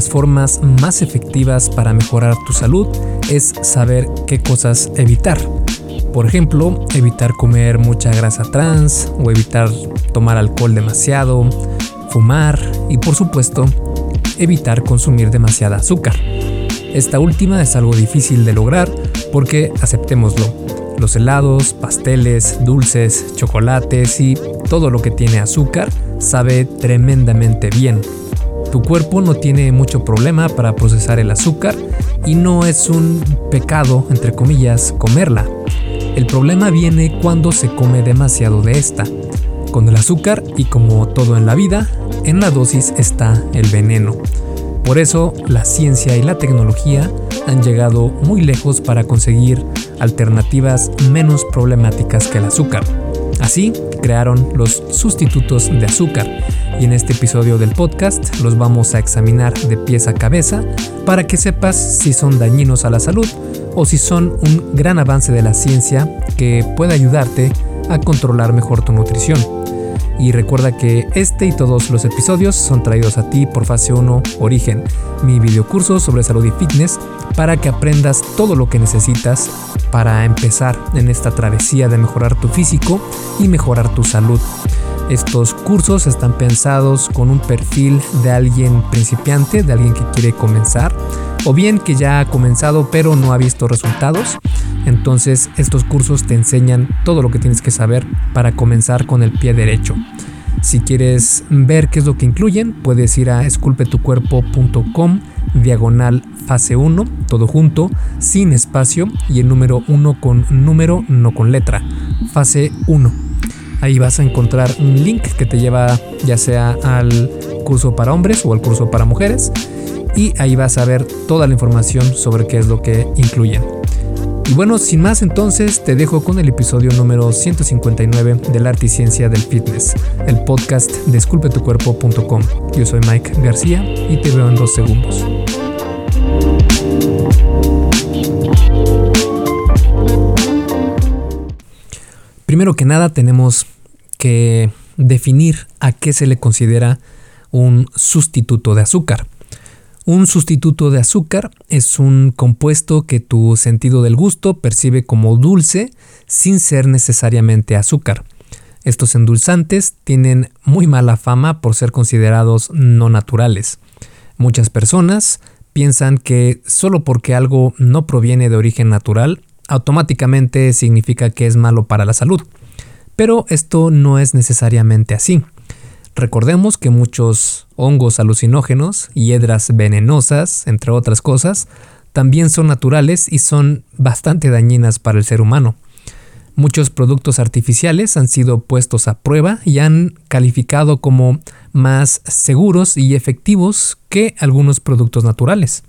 las formas más efectivas para mejorar tu salud es saber qué cosas evitar. Por ejemplo, evitar comer mucha grasa trans o evitar tomar alcohol demasiado, fumar y por supuesto evitar consumir demasiada azúcar. Esta última es algo difícil de lograr porque, aceptémoslo, los helados, pasteles, dulces, chocolates y todo lo que tiene azúcar sabe tremendamente bien. Tu cuerpo no tiene mucho problema para procesar el azúcar y no es un pecado, entre comillas, comerla. El problema viene cuando se come demasiado de esta. Con el azúcar y como todo en la vida, en la dosis está el veneno. Por eso la ciencia y la tecnología han llegado muy lejos para conseguir alternativas menos problemáticas que el azúcar. Así crearon los sustitutos de azúcar y en este episodio del podcast los vamos a examinar de pies a cabeza para que sepas si son dañinos a la salud o si son un gran avance de la ciencia que puede ayudarte a controlar mejor tu nutrición. Y recuerda que este y todos los episodios son traídos a ti por Fase 1 Origen, mi videocurso sobre salud y fitness para que aprendas todo lo que necesitas para empezar en esta travesía de mejorar tu físico y mejorar tu salud. Estos cursos están pensados con un perfil de alguien principiante, de alguien que quiere comenzar, o bien que ya ha comenzado pero no ha visto resultados. Entonces estos cursos te enseñan todo lo que tienes que saber para comenzar con el pie derecho. Si quieres ver qué es lo que incluyen, puedes ir a esculpetucuerpo.com diagonal fase 1, todo junto, sin espacio y el número 1 con número, no con letra. Fase 1. Ahí vas a encontrar un link que te lleva ya sea al curso para hombres o al curso para mujeres y ahí vas a ver toda la información sobre qué es lo que incluyen. Y bueno, sin más entonces te dejo con el episodio número 159 del Arte y Ciencia del Fitness, el podcast de esculpetucuerpo.com. Yo soy Mike García y te veo en dos segundos. Primero que nada tenemos que definir a qué se le considera un sustituto de azúcar. Un sustituto de azúcar es un compuesto que tu sentido del gusto percibe como dulce sin ser necesariamente azúcar. Estos endulzantes tienen muy mala fama por ser considerados no naturales. Muchas personas piensan que solo porque algo no proviene de origen natural, automáticamente significa que es malo para la salud. Pero esto no es necesariamente así. Recordemos que muchos hongos alucinógenos y hedras venenosas, entre otras cosas, también son naturales y son bastante dañinas para el ser humano. Muchos productos artificiales han sido puestos a prueba y han calificado como más seguros y efectivos que algunos productos naturales.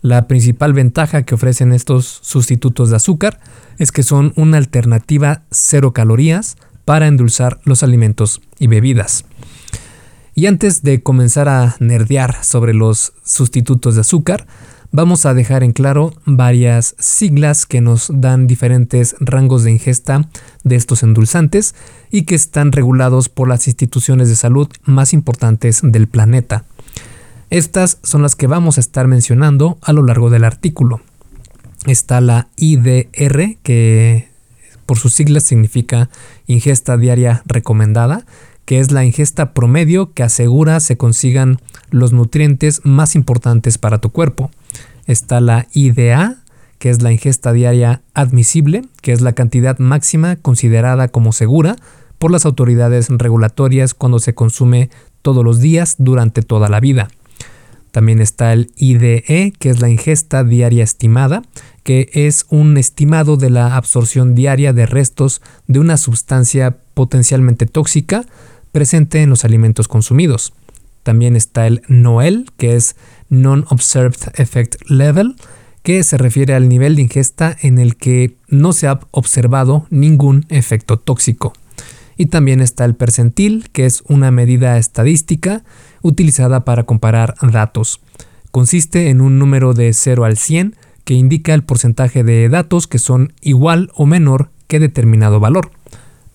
La principal ventaja que ofrecen estos sustitutos de azúcar es que son una alternativa cero calorías para endulzar los alimentos y bebidas. Y antes de comenzar a nerdear sobre los sustitutos de azúcar, vamos a dejar en claro varias siglas que nos dan diferentes rangos de ingesta de estos endulzantes y que están regulados por las instituciones de salud más importantes del planeta. Estas son las que vamos a estar mencionando a lo largo del artículo. Está la IDR, que por sus siglas significa ingesta diaria recomendada, que es la ingesta promedio que asegura se consigan los nutrientes más importantes para tu cuerpo. Está la IDA, que es la ingesta diaria admisible, que es la cantidad máxima considerada como segura por las autoridades regulatorias cuando se consume todos los días durante toda la vida. También está el IDE, que es la ingesta diaria estimada, que es un estimado de la absorción diaria de restos de una sustancia potencialmente tóxica presente en los alimentos consumidos. También está el NOEL, que es Non-Observed Effect Level, que se refiere al nivel de ingesta en el que no se ha observado ningún efecto tóxico. Y también está el percentil, que es una medida estadística utilizada para comparar datos. Consiste en un número de 0 al 100 que indica el porcentaje de datos que son igual o menor que determinado valor.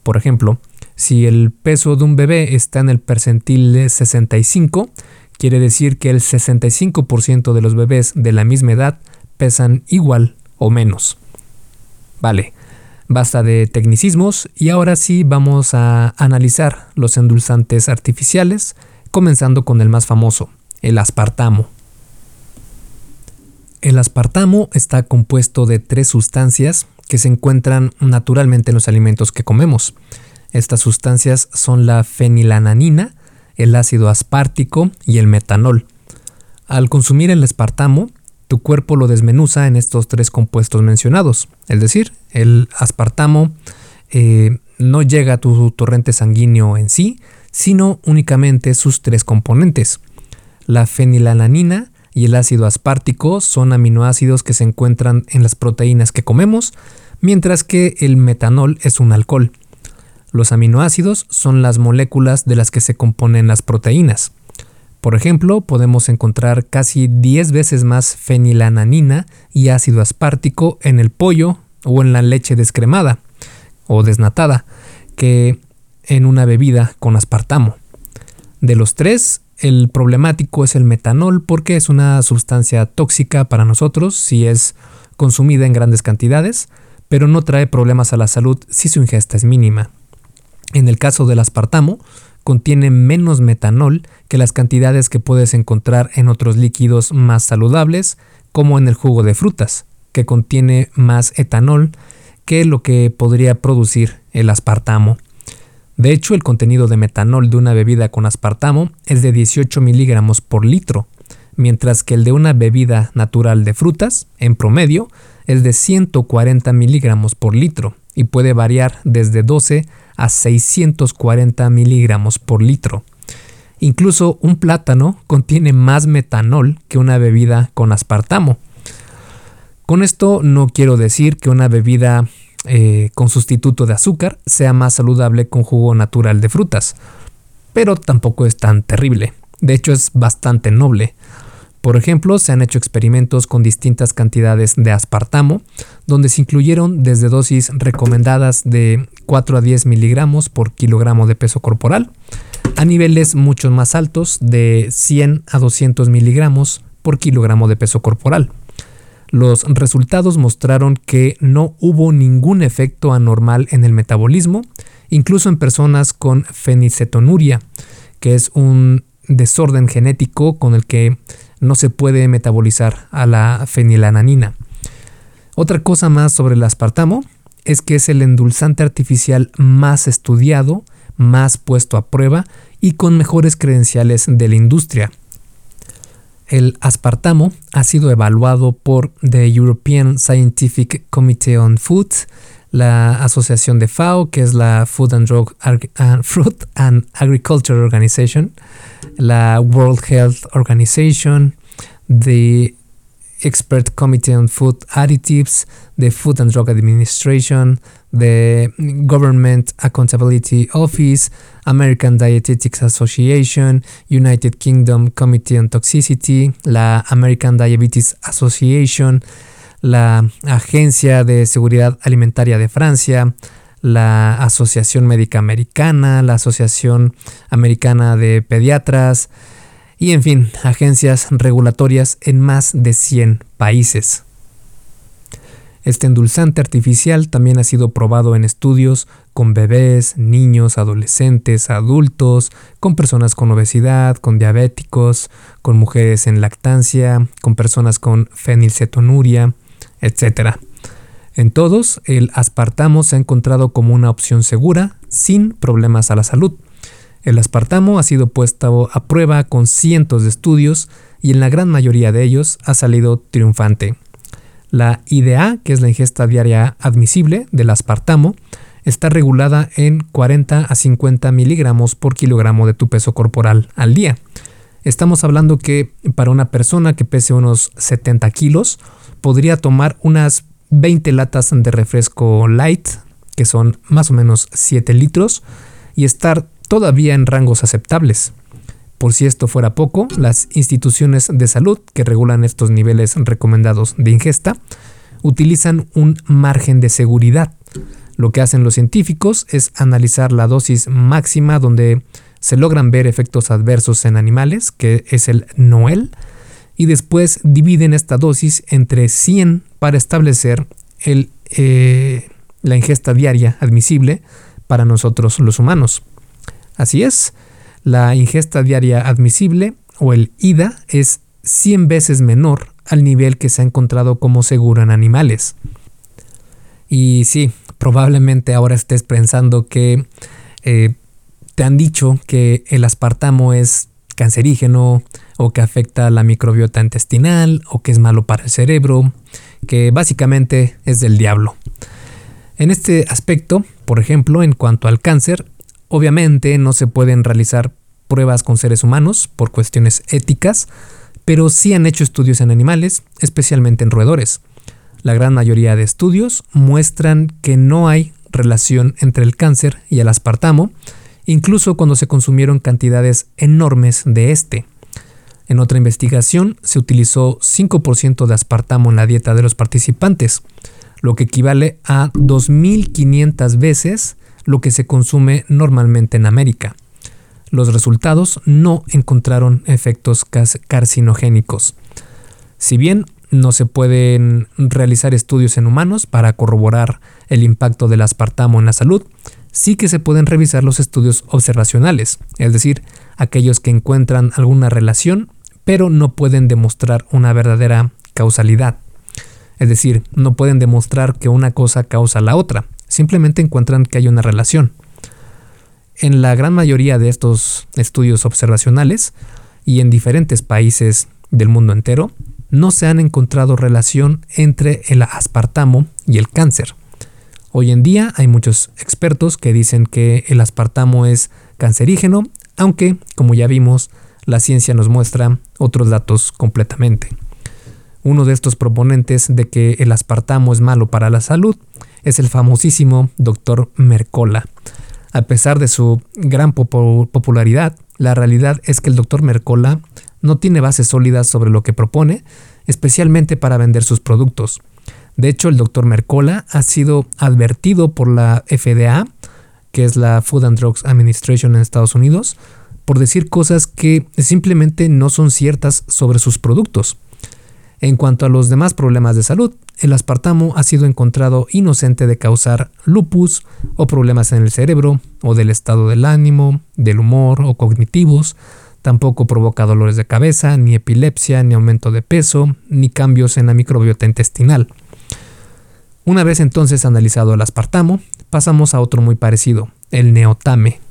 Por ejemplo, si el peso de un bebé está en el percentil de 65, Quiere decir que el 65% de los bebés de la misma edad pesan igual o menos. Vale, basta de tecnicismos y ahora sí vamos a analizar los endulzantes artificiales, comenzando con el más famoso, el aspartamo. El aspartamo está compuesto de tres sustancias que se encuentran naturalmente en los alimentos que comemos. Estas sustancias son la fenilananina, el ácido aspartico y el metanol. Al consumir el aspartamo, tu cuerpo lo desmenuza en estos tres compuestos mencionados. Es decir, el aspartamo eh, no llega a tu torrente sanguíneo en sí, sino únicamente sus tres componentes. La fenilananina, y el ácido aspartico son aminoácidos que se encuentran en las proteínas que comemos, mientras que el metanol es un alcohol. Los aminoácidos son las moléculas de las que se componen las proteínas. Por ejemplo, podemos encontrar casi 10 veces más fenilananina y ácido aspartico en el pollo o en la leche descremada o desnatada que en una bebida con aspartamo. De los tres, el problemático es el metanol porque es una sustancia tóxica para nosotros si es consumida en grandes cantidades, pero no trae problemas a la salud si su ingesta es mínima. En el caso del aspartamo, contiene menos metanol que las cantidades que puedes encontrar en otros líquidos más saludables, como en el jugo de frutas, que contiene más etanol que lo que podría producir el aspartamo. De hecho, el contenido de metanol de una bebida con aspartamo es de 18 miligramos por litro, mientras que el de una bebida natural de frutas, en promedio, es de 140 miligramos por litro y puede variar desde 12 a 640 miligramos por litro. Incluso un plátano contiene más metanol que una bebida con aspartamo. Con esto no quiero decir que una bebida eh, con sustituto de azúcar sea más saludable con jugo natural de frutas, pero tampoco es tan terrible. De hecho es bastante noble. Por ejemplo, se han hecho experimentos con distintas cantidades de aspartamo, donde se incluyeron desde dosis recomendadas de 4 a 10 miligramos por kilogramo de peso corporal, a niveles mucho más altos de 100 a 200 miligramos por kilogramo de peso corporal. Los resultados mostraron que no hubo ningún efecto anormal en el metabolismo, incluso en personas con fenicetonuria, que es un desorden genético con el que no se puede metabolizar a la fenilananina. Otra cosa más sobre el aspartamo es que es el endulzante artificial más estudiado, más puesto a prueba y con mejores credenciales de la industria. El aspartamo ha sido evaluado por the European Scientific Committee on Food, la asociación de FAO, que es la Food and Drug uh, Fruit and Agriculture Organization, la World Health Organization, the Expert Committee on Food Additives, the Food and Drug Administration, the Government Accountability Office, American Dietetics Association, United Kingdom Committee on Toxicity, la American Diabetes Association, la Agencia de Seguridad Alimentaria de Francia, la Asociación Médica Americana, la Asociación Americana de Pediatras, y en fin, agencias regulatorias en más de 100 países. Este endulzante artificial también ha sido probado en estudios con bebés, niños, adolescentes, adultos, con personas con obesidad, con diabéticos, con mujeres en lactancia, con personas con fenilcetonuria, etc. En todos, el aspartamo se ha encontrado como una opción segura, sin problemas a la salud. El aspartamo ha sido puesto a prueba con cientos de estudios y en la gran mayoría de ellos ha salido triunfante. La IDA, que es la ingesta diaria admisible del aspartamo, está regulada en 40 a 50 miligramos por kilogramo de tu peso corporal al día. Estamos hablando que para una persona que pese unos 70 kilos podría tomar unas 20 latas de refresco light, que son más o menos 7 litros, y estar todavía en rangos aceptables. Por si esto fuera poco, las instituciones de salud que regulan estos niveles recomendados de ingesta utilizan un margen de seguridad. Lo que hacen los científicos es analizar la dosis máxima donde se logran ver efectos adversos en animales, que es el NOEL, y después dividen esta dosis entre 100 para establecer el, eh, la ingesta diaria admisible para nosotros los humanos. Así es, la ingesta diaria admisible o el IDA es 100 veces menor al nivel que se ha encontrado como seguro en animales. Y sí, probablemente ahora estés pensando que eh, te han dicho que el aspartamo es cancerígeno o que afecta la microbiota intestinal o que es malo para el cerebro, que básicamente es del diablo. En este aspecto, por ejemplo, en cuanto al cáncer, obviamente no se pueden realizar pruebas con seres humanos por cuestiones éticas, pero sí han hecho estudios en animales, especialmente en roedores. La gran mayoría de estudios muestran que no hay relación entre el cáncer y el aspartamo, incluso cuando se consumieron cantidades enormes de este. En otra investigación se utilizó 5% de aspartamo en la dieta de los participantes, lo que equivale a 2.500 veces lo que se consume normalmente en América. Los resultados no encontraron efectos carcinogénicos. Si bien no se pueden realizar estudios en humanos para corroborar el impacto del aspartamo en la salud, sí que se pueden revisar los estudios observacionales, es decir, aquellos que encuentran alguna relación, pero no pueden demostrar una verdadera causalidad. Es decir, no pueden demostrar que una cosa causa la otra, simplemente encuentran que hay una relación. En la gran mayoría de estos estudios observacionales y en diferentes países del mundo entero, no se han encontrado relación entre el aspartamo y el cáncer. Hoy en día hay muchos expertos que dicen que el aspartamo es cancerígeno, aunque, como ya vimos, la ciencia nos muestra otros datos completamente. Uno de estos proponentes de que el aspartamo es malo para la salud es el famosísimo Dr. Mercola. A pesar de su gran popularidad, la realidad es que el Dr. Mercola no tiene bases sólidas sobre lo que propone, especialmente para vender sus productos. De hecho, el doctor Mercola ha sido advertido por la FDA, que es la Food and Drugs Administration en Estados Unidos, por decir cosas que simplemente no son ciertas sobre sus productos. En cuanto a los demás problemas de salud, el aspartamo ha sido encontrado inocente de causar lupus o problemas en el cerebro o del estado del ánimo, del humor o cognitivos, Tampoco provoca dolores de cabeza, ni epilepsia, ni aumento de peso, ni cambios en la microbiota intestinal. Una vez entonces analizado el aspartamo, pasamos a otro muy parecido, el neotame.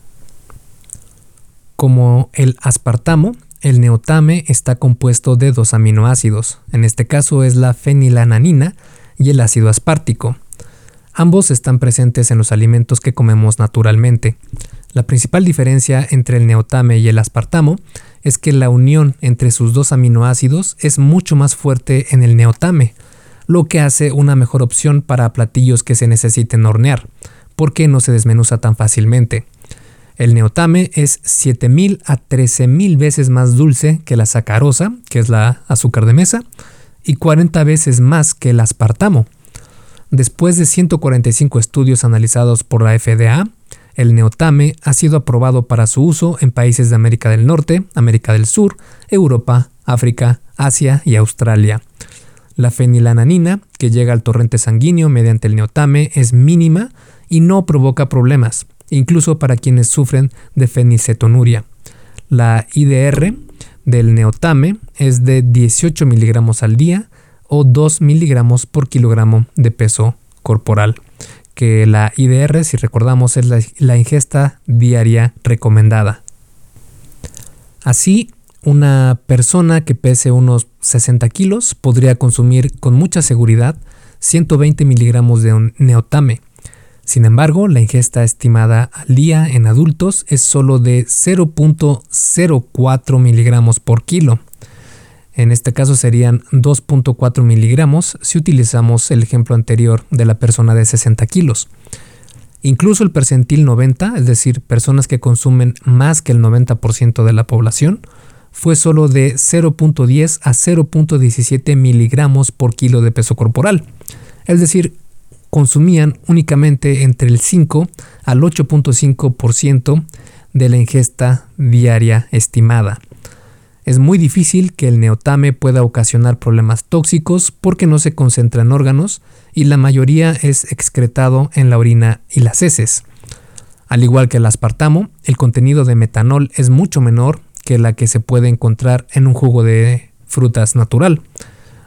Como el aspartamo, el neotame está compuesto de dos aminoácidos, en este caso es la fenilananina y el ácido aspartico. Ambos están presentes en los alimentos que comemos naturalmente. La principal diferencia entre el neotame y el aspartamo es que la unión entre sus dos aminoácidos es mucho más fuerte en el neotame, lo que hace una mejor opción para platillos que se necesiten hornear, porque no se desmenuza tan fácilmente. El neotame es 7000 a 13000 veces más dulce que la sacarosa, que es la azúcar de mesa, y 40 veces más que el aspartamo. Después de 145 estudios analizados por la FDA, el neotame ha sido aprobado para su uso en países de América del Norte, América del Sur, Europa, África, Asia y Australia. La fenilananina, que llega al torrente sanguíneo mediante el neotame, es mínima y no provoca problemas, incluso para quienes sufren de fenilcetonuria. La IDR del neotame es de 18 miligramos al día o 2 miligramos por kilogramo de peso corporal que la IDR, si recordamos, es la, ingesta diaria recomendada. Así, una persona que pese unos 60 kilos podría consumir con mucha seguridad 120 miligramos de neotame. Sin embargo, la ingesta estimada al día en adultos es solo de 0.04 miligramos por kilo. En este caso serían 2.4 miligramos si utilizamos el ejemplo anterior de la persona de 60 kilos. Incluso el percentil 90, es decir, personas que consumen más que el 90% de la población, fue solo de 0.10 a 0.17 miligramos por kilo de peso corporal. Es decir, consumían únicamente entre el 5 al 8.5% de la ingesta diaria estimada. Es muy difícil que el neotame pueda ocasionar problemas tóxicos porque no se concentra en órganos y la mayoría es excretado en la orina y las heces. Al igual que el aspartamo, el contenido de metanol es mucho menor que la que se puede encontrar en un jugo de frutas natural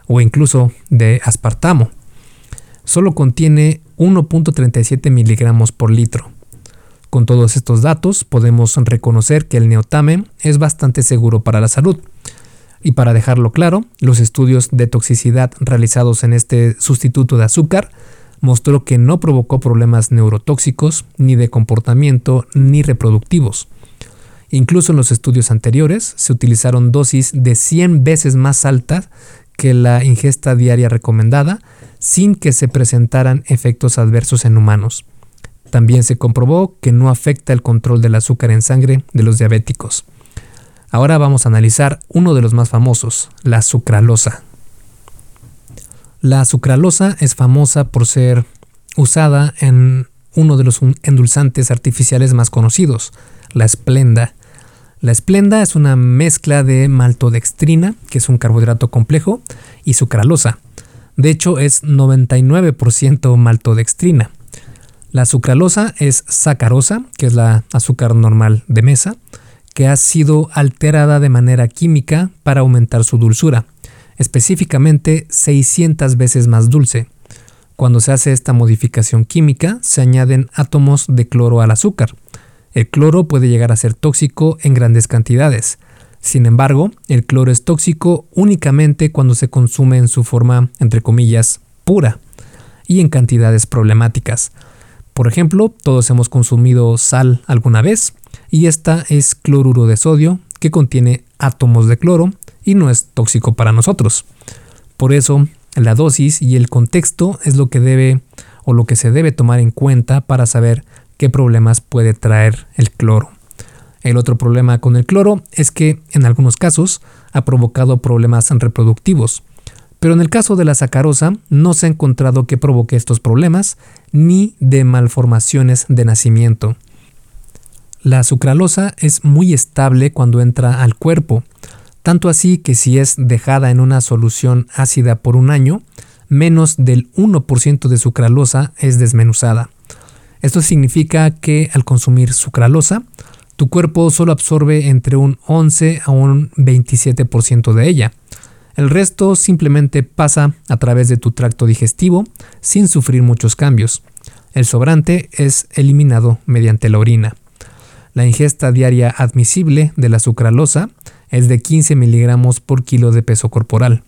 o incluso de aspartamo. Solo contiene 1.37 miligramos por litro. Con todos estos datos podemos reconocer que el neotame es bastante seguro para la salud. Y para dejarlo claro, los estudios de toxicidad realizados en este sustituto de azúcar mostró que no provocó problemas neurotóxicos, ni de comportamiento, ni reproductivos. Incluso en los estudios anteriores se utilizaron dosis de 100 veces más altas que la ingesta diaria recomendada, sin que se presentaran efectos adversos en humanos. También se comprobó que no afecta el control del azúcar en sangre de los diabéticos. Ahora vamos a analizar uno de los más famosos, la sucralosa. La sucralosa es famosa por ser usada en uno de los endulzantes artificiales más conocidos, la esplenda. La esplenda es una mezcla de maltodextrina, que es un carbohidrato complejo, y sucralosa. De hecho, es 99% maltodextrina. La sucralosa es sacarosa, que es la azúcar normal de mesa, que ha sido alterada de manera química para aumentar su dulzura, específicamente 600 veces más dulce. Cuando se hace esta modificación química, se añaden átomos de cloro al azúcar. El cloro puede llegar a ser tóxico en grandes cantidades. Sin embargo, el cloro es tóxico únicamente cuando se consume en su forma, entre comillas, pura y en cantidades problemáticas. Por ejemplo, todos hemos consumido sal alguna vez y esta es cloruro de sodio que contiene átomos de cloro y no es tóxico para nosotros. Por eso, la dosis y el contexto es lo que debe o lo que se debe tomar en cuenta para saber qué problemas puede traer el cloro. El otro problema con el cloro es que en algunos casos ha provocado problemas reproductivos, pero en el caso de la sacarosa no se ha encontrado que provoque estos problemas ni de malformaciones de nacimiento. La sucralosa es muy estable cuando entra al cuerpo, tanto así que si es dejada en una solución ácida por un año, menos del 1% de sucralosa es desmenuzada. Esto significa que al consumir sucralosa, tu cuerpo solo absorbe entre un 11 a un 27% de ella. El resto simplemente pasa a través de tu tracto digestivo sin sufrir muchos cambios. El sobrante es eliminado mediante la orina. La ingesta diaria admisible de la sucralosa es de 15 miligramos por kilo de peso corporal.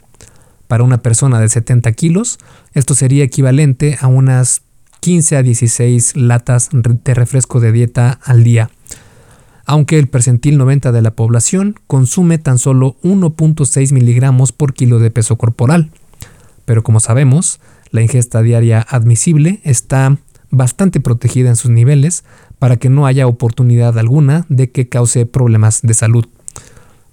Para una persona de 70 kilos, esto sería equivalente a unas 15 a 16 latas de refresco de dieta al día aunque el percentil 90 de la población consume tan solo 1.6 miligramos por kilo de peso corporal. Pero como sabemos, la ingesta diaria admisible está bastante protegida en sus niveles para que no haya oportunidad alguna de que cause problemas de salud.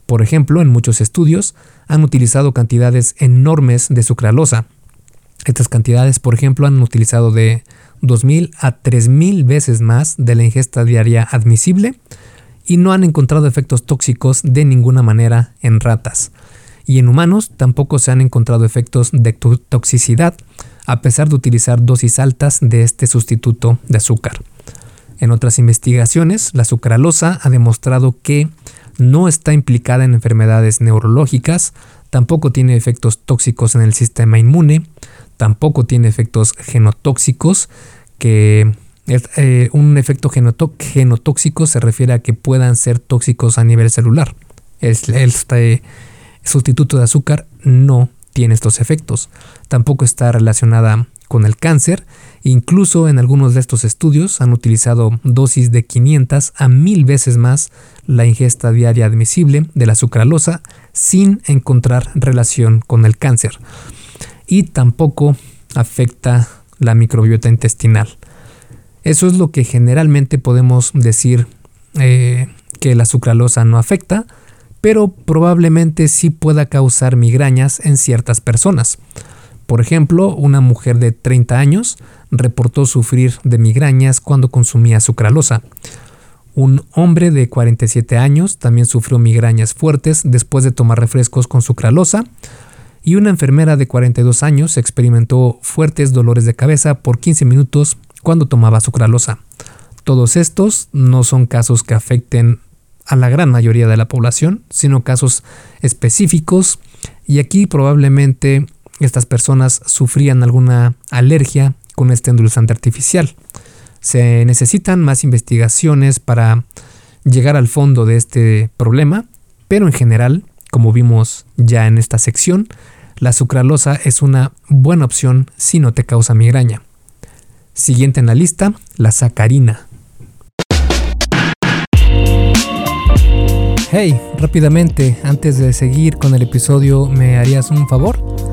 Por ejemplo, en muchos estudios han utilizado cantidades enormes de sucralosa. Estas cantidades, por ejemplo, han utilizado de 2.000 a 3.000 veces más de la ingesta diaria admisible y no han encontrado efectos tóxicos de ninguna manera en ratas. Y en humanos tampoco se han encontrado efectos de toxicidad, a pesar de utilizar dosis altas de este sustituto de azúcar. En otras investigaciones, la sucralosa ha demostrado que no está implicada en enfermedades neurológicas, tampoco tiene efectos tóxicos en el sistema inmune, tampoco tiene efectos genotóxicos que eh, un efecto genotóxico se refiere a que puedan ser tóxicos a nivel celular. Este sustituto de azúcar no tiene estos efectos. Tampoco está relacionada con el cáncer. Incluso en algunos de estos estudios han utilizado dosis de 500 a 1000 veces más la ingesta diaria admisible de la sucralosa sin encontrar relación con el cáncer. Y tampoco afecta la microbiota intestinal. Eso es lo que generalmente podemos decir eh, que la sucralosa no afecta, pero probablemente sí pueda causar migrañas en ciertas personas. Por ejemplo, una mujer de 30 años reportó sufrir de migrañas cuando consumía sucralosa. Un hombre de 47 años también sufrió migrañas fuertes después de tomar refrescos con sucralosa. Y una enfermera de 42 años experimentó fuertes dolores de cabeza por 15 minutos cuando tomaba sucralosa. Todos estos no son casos que afecten a la gran mayoría de la población, sino casos específicos y aquí probablemente estas personas sufrían alguna alergia con este endulzante artificial. Se necesitan más investigaciones para llegar al fondo de este problema, pero en general, como vimos ya en esta sección, la sucralosa es una buena opción si no te causa migraña. Siguiente en la lista, la sacarina. Hey, rápidamente, antes de seguir con el episodio, ¿me harías un favor?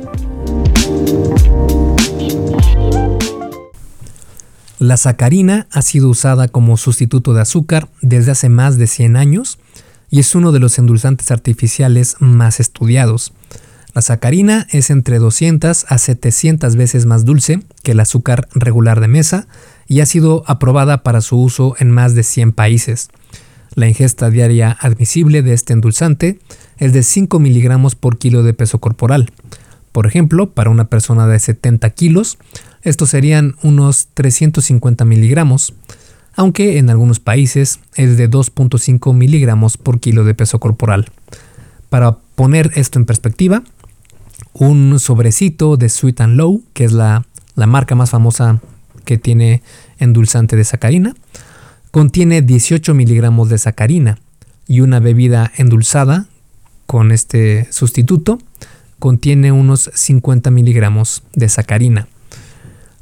La sacarina ha sido usada como sustituto de azúcar desde hace más de 100 años y es uno de los endulzantes artificiales más estudiados. La sacarina es entre 200 a 700 veces más dulce que el azúcar regular de mesa y ha sido aprobada para su uso en más de 100 países. La ingesta diaria admisible de este endulzante es de 5 miligramos por kilo de peso corporal. Por ejemplo, para una persona de 70 kilos, estos serían unos 350 miligramos, aunque en algunos países es de 2.5 miligramos por kilo de peso corporal. Para poner esto en perspectiva, un sobrecito de Sweet and Low, que es la, la marca más famosa que tiene endulzante de sacarina, contiene 18 miligramos de sacarina y una bebida endulzada con este sustituto contiene unos 50 miligramos de sacarina.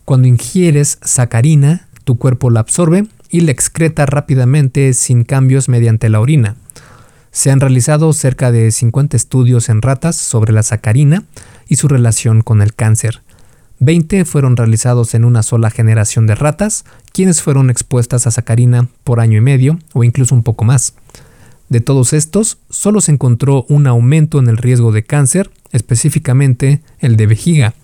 Cuando ingieres sacarina, tu cuerpo la absorbe y la excreta rápidamente sin cambios mediante la orina. Se han realizado cerca de 50 estudios en ratas sobre la sacarina y su relación con el cáncer. 20 fueron realizados en una sola generación de ratas, quienes fueron expuestas a sacarina por año y medio o incluso un poco más. De todos estos, solo se encontró un aumento en el riesgo de cáncer, específicamente el de vejiga,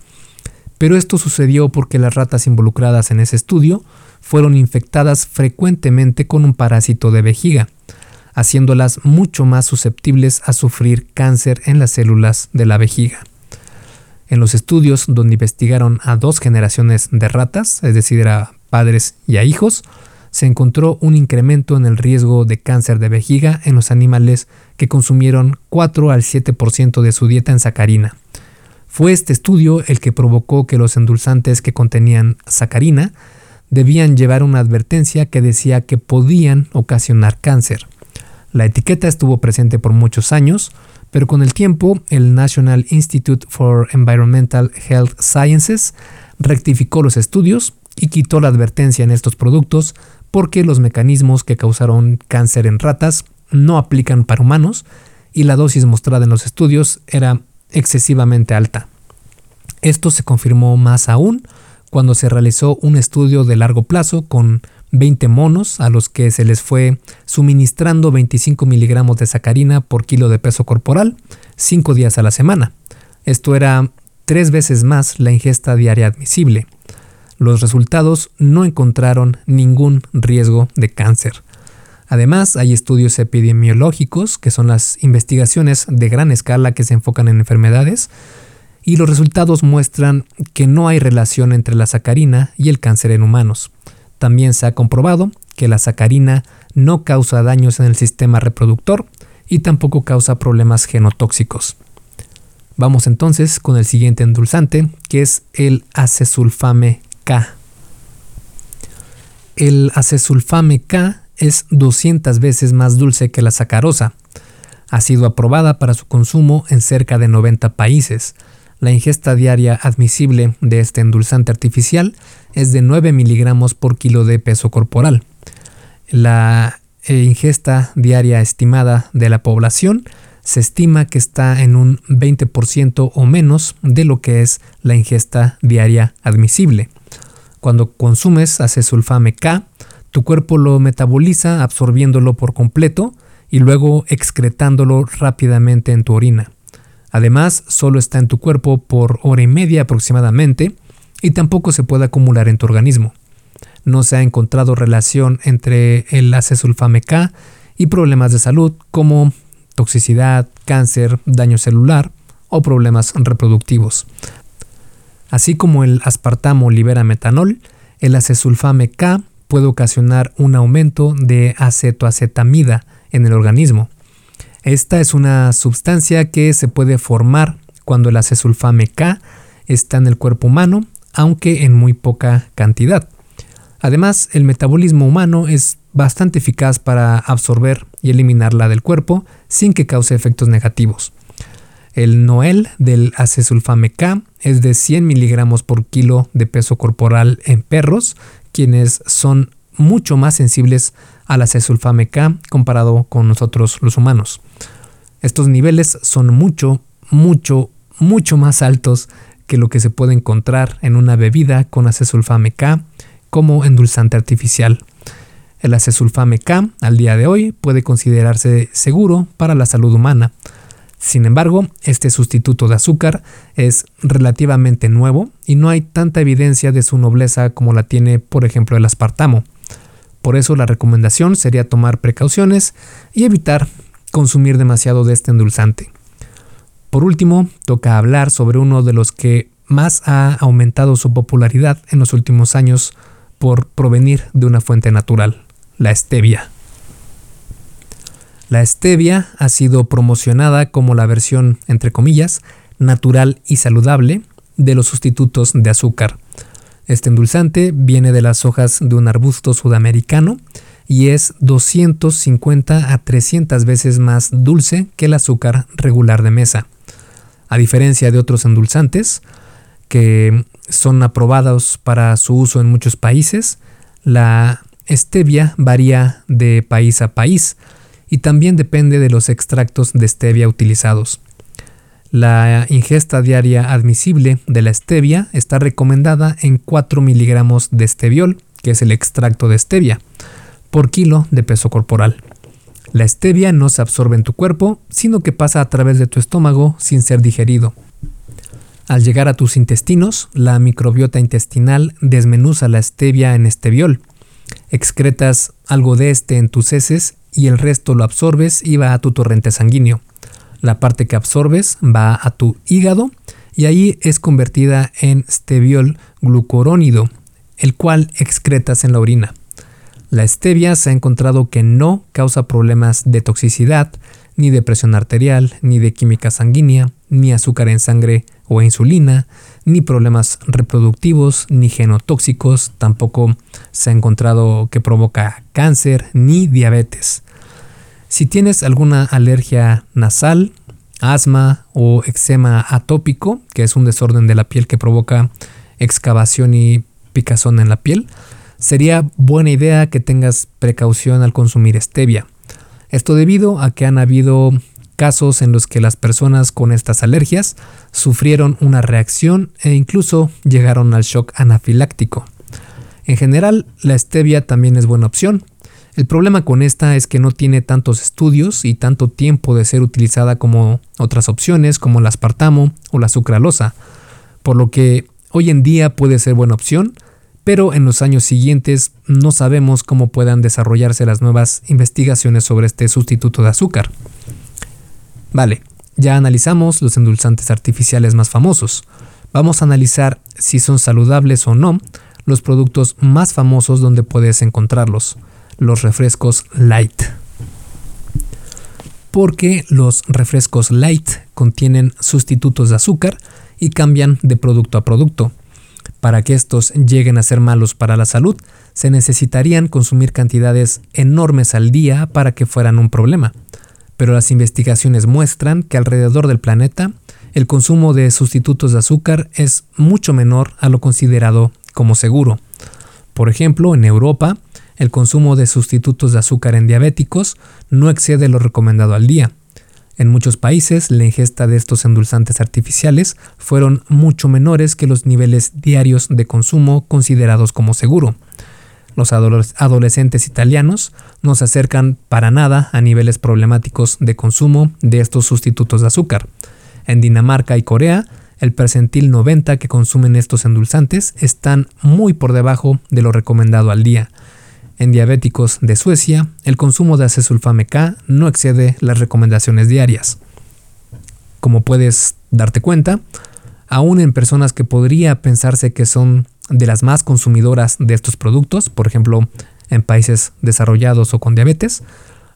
pero esto sucedió porque las ratas involucradas en ese estudio fueron infectadas frecuentemente con un parásito de vejiga, haciéndolas mucho más susceptibles a sufrir cáncer en las células de la vejiga. En los estudios donde investigaron a dos generaciones de ratas, es decir, a padres y a hijos, se encontró un incremento en el riesgo de cáncer de vejiga en los animales que consumieron 4 al 7% de su dieta en sacarina, fue este estudio el que provocó que los endulzantes que contenían sacarina debían llevar una advertencia que decía que podían ocasionar cáncer. La etiqueta estuvo presente por muchos años, pero con el tiempo el National Institute for Environmental Health Sciences rectificó los estudios y quitó la advertencia en estos productos porque los mecanismos que causaron cáncer en ratas no aplican para humanos y la dosis mostrada en los estudios era excesivamente alta. Esto se confirmó más aún cuando se realizó un estudio de largo plazo con 20 monos a los que se les fue suministrando 25 miligramos de sacarina por kilo de peso corporal, 5 días a la semana. Esto era tres veces más la ingesta diaria admisible. Los resultados no encontraron ningún riesgo de cáncer. Además, hay estudios epidemiológicos, que son las investigaciones de gran escala que se enfocan en enfermedades, y los resultados muestran que no hay relación entre la sacarina y el cáncer en humanos. También se ha comprobado que la sacarina no causa daños en el sistema reproductor y tampoco causa problemas genotóxicos. Vamos entonces con el siguiente endulzante, que es el acesulfame K. El acesulfame K es 200 veces más dulce que la sacarosa. Ha sido aprobada para su consumo en cerca de 90 países. La ingesta diaria admisible de este endulzante artificial es de 9 miligramos por kilo de peso corporal. La eh, ingesta diaria estimada de la población se estima que está en un 20% o menos de lo que es la ingesta diaria admisible. Cuando consumes acesulfame K, tu cuerpo lo metaboliza absorbiéndolo por completo y luego excretándolo rápidamente en tu orina. Además, solo está en tu cuerpo por hora y media aproximadamente y tampoco se puede acumular en tu organismo. No se ha encontrado relación entre el acesulfame K y problemas de salud como toxicidad, cáncer, daño celular o problemas reproductivos. Así como el aspartamo libera metanol, el acesulfame K puede ocasionar un aumento de acetoacetamida en el organismo. Esta es una sustancia que se puede formar cuando el acesulfame K está en el cuerpo humano, aunque en muy poca cantidad. Además, el metabolismo humano es bastante eficaz para absorber y eliminarla del cuerpo sin que cause efectos negativos. El Noel del acesulfame K es de 100 miligramos por kilo de peso corporal en perros, quienes son mucho más sensibles al acesulfame K comparado con nosotros los humanos. Estos niveles son mucho, mucho, mucho más altos que lo que se puede encontrar en una bebida con acesulfame K como endulzante artificial. El acesulfame K al día de hoy puede considerarse seguro para la salud humana. Sin embargo, este sustituto de azúcar es relativamente nuevo y no hay tanta evidencia de su nobleza como la tiene, por ejemplo, el aspartamo. Por eso la recomendación sería tomar precauciones y evitar consumir demasiado de este endulzante. Por último, toca hablar sobre uno de los que más ha aumentado su popularidad en los últimos años por provenir de una fuente natural, la stevia. La stevia ha sido promocionada como la versión, entre comillas, natural y saludable de los sustitutos de azúcar. Este endulzante viene de las hojas de un arbusto sudamericano y es 250 a 300 veces más dulce que el azúcar regular de mesa. A diferencia de otros endulzantes que son aprobados para su uso en muchos países, la stevia varía de país a país y también depende de los extractos de stevia utilizados. La ingesta diaria admisible de la stevia está recomendada en 4 miligramos de steviol, que es el extracto de stevia, por kilo de peso corporal. La stevia no se absorbe en tu cuerpo, sino que pasa a través de tu estómago sin ser digerido. Al llegar a tus intestinos, la microbiota intestinal desmenuza la stevia en steviol. Excretas algo de este en tus heces y el resto lo absorbes y va a tu torrente sanguíneo. La parte que absorbes va a tu hígado y ahí es convertida en steviol glucurónido, el cual excretas en la orina. La stevia se ha encontrado que no causa problemas de toxicidad, ni de presión arterial, ni de química sanguínea, ni azúcar en sangre o insulina, ni problemas reproductivos, ni genotóxicos, tampoco se ha encontrado que provoca cáncer ni diabetes. Si tienes alguna alergia nasal, asma o eczema atópico, que es un desorden de la piel que provoca excavación y picazón en la piel, sería buena idea que tengas precaución al consumir stevia. Esto debido a que han habido casos en los que las personas con estas alergias sufrieron una reacción e incluso llegaron al shock anafiláctico. En general, la stevia también es buena opción, el problema con esta es que no tiene tantos estudios y tanto tiempo de ser utilizada como otras opciones como el aspartamo o la sucralosa, por lo que hoy en día puede ser buena opción, pero en los años siguientes no sabemos cómo puedan desarrollarse las nuevas investigaciones sobre este sustituto de azúcar. Vale, ya analizamos los endulzantes artificiales más famosos. Vamos a analizar si son saludables o no los productos más famosos donde puedes encontrarlos los refrescos light. Porque los refrescos light contienen sustitutos de azúcar y cambian de producto a producto. Para que estos lleguen a ser malos para la salud, se necesitarían consumir cantidades enormes al día para que fueran un problema. Pero las investigaciones muestran que alrededor del planeta el consumo de sustitutos de azúcar es mucho menor a lo considerado como seguro. Por ejemplo, en Europa, el consumo de sustitutos de azúcar en diabéticos no excede lo recomendado al día. En muchos países, la ingesta de estos endulzantes artificiales fueron mucho menores que los niveles diarios de consumo considerados como seguro. Los adolescentes italianos no se acercan para nada a niveles problemáticos de consumo de estos sustitutos de azúcar. En Dinamarca y Corea, el percentil 90 que consumen estos endulzantes están muy por debajo de lo recomendado al día, en diabéticos de Suecia, el consumo de acesulfame K no excede las recomendaciones diarias. Como puedes darte cuenta, aún en personas que podría pensarse que son de las más consumidoras de estos productos, por ejemplo, en países desarrollados o con diabetes,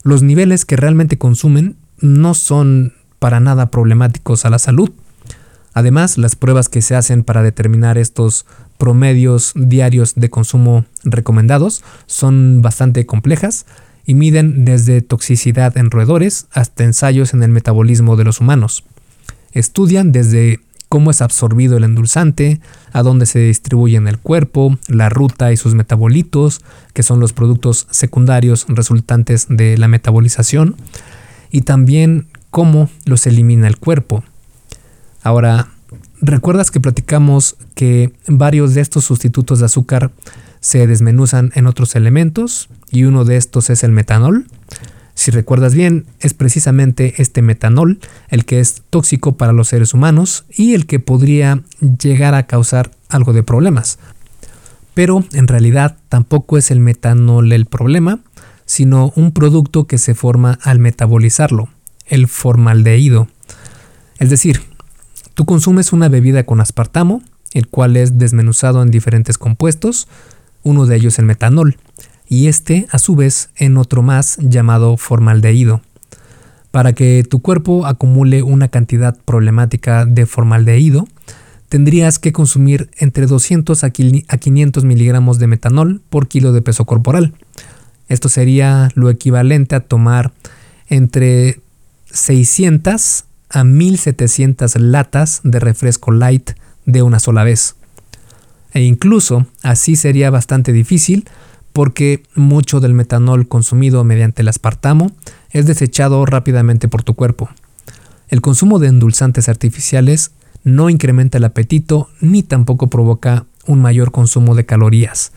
los niveles que realmente consumen no son para nada problemáticos a la salud. Además, las pruebas que se hacen para determinar estos promedios diarios de consumo recomendados son bastante complejas y miden desde toxicidad en roedores hasta ensayos en el metabolismo de los humanos. Estudian desde cómo es absorbido el endulzante, a dónde se distribuye en el cuerpo, la ruta y sus metabolitos, que son los productos secundarios resultantes de la metabolización, y también cómo los elimina el cuerpo. Ahora, ¿Recuerdas que platicamos que varios de estos sustitutos de azúcar se desmenuzan en otros elementos y uno de estos es el metanol? Si recuerdas bien, es precisamente este metanol el que es tóxico para los seres humanos y el que podría llegar a causar algo de problemas. Pero en realidad tampoco es el metanol el problema, sino un producto que se forma al metabolizarlo, el formaldehído. Es decir, Tú consumes una bebida con aspartamo, el cual es desmenuzado en diferentes compuestos, uno de ellos el metanol, y este a su vez en otro más llamado formaldehído. Para que tu cuerpo acumule una cantidad problemática de formaldehído, tendrías que consumir entre 200 a 500 miligramos de metanol por kilo de peso corporal. Esto sería lo equivalente a tomar entre 600 a 1700 latas de refresco light de una sola vez. E incluso así sería bastante difícil porque mucho del metanol consumido mediante el aspartamo es desechado rápidamente por tu cuerpo. El consumo de endulzantes artificiales no incrementa el apetito ni tampoco provoca un mayor consumo de calorías.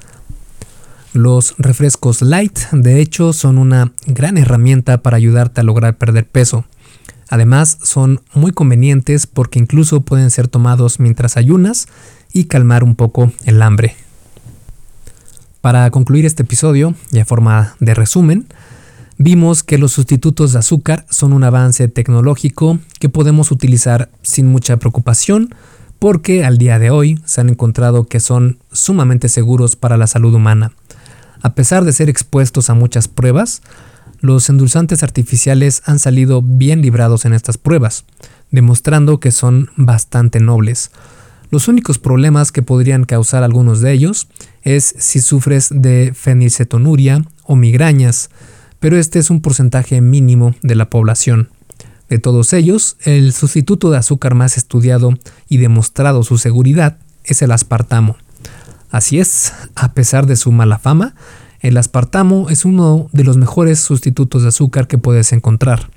Los refrescos light de hecho son una gran herramienta para ayudarte a lograr perder peso Además, son muy convenientes porque incluso pueden ser tomados mientras ayunas y calmar un poco el hambre. Para concluir este episodio, y a forma de resumen, vimos que los sustitutos de azúcar son un avance tecnológico que podemos utilizar sin mucha preocupación porque al día de hoy se han encontrado que son sumamente seguros para la salud humana. A pesar de ser expuestos a muchas pruebas, los endulzantes artificiales han salido bien librados en estas pruebas, demostrando que son bastante nobles. Los únicos problemas que podrían causar algunos de ellos es si sufres de fenilcetonuria o migrañas, pero este es un porcentaje mínimo de la población. De todos ellos, el sustituto de azúcar más estudiado y demostrado su seguridad es el aspartamo. Así es, a pesar de su mala fama, el aspartamo es uno de los mejores sustitutos de azúcar que puedes encontrar,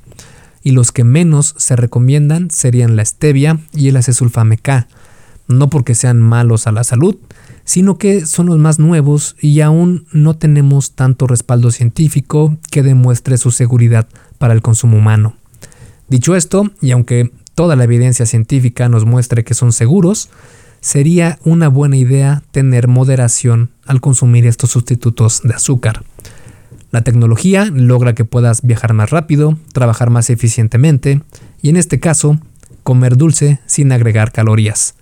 y los que menos se recomiendan serían la stevia y el acesulfame K, no porque sean malos a la salud, sino que son los más nuevos y aún no tenemos tanto respaldo científico que demuestre su seguridad para el consumo humano. Dicho esto, y aunque toda la evidencia científica nos muestre que son seguros, sería una buena idea tener moderación al consumir estos sustitutos de azúcar. La tecnología logra que puedas viajar más rápido, trabajar más eficientemente y en este caso, comer dulce sin agregar calorías.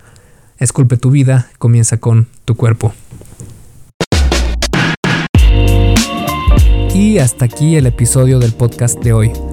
Esculpe tu vida, comienza con tu cuerpo. Y hasta aquí el episodio del podcast de hoy.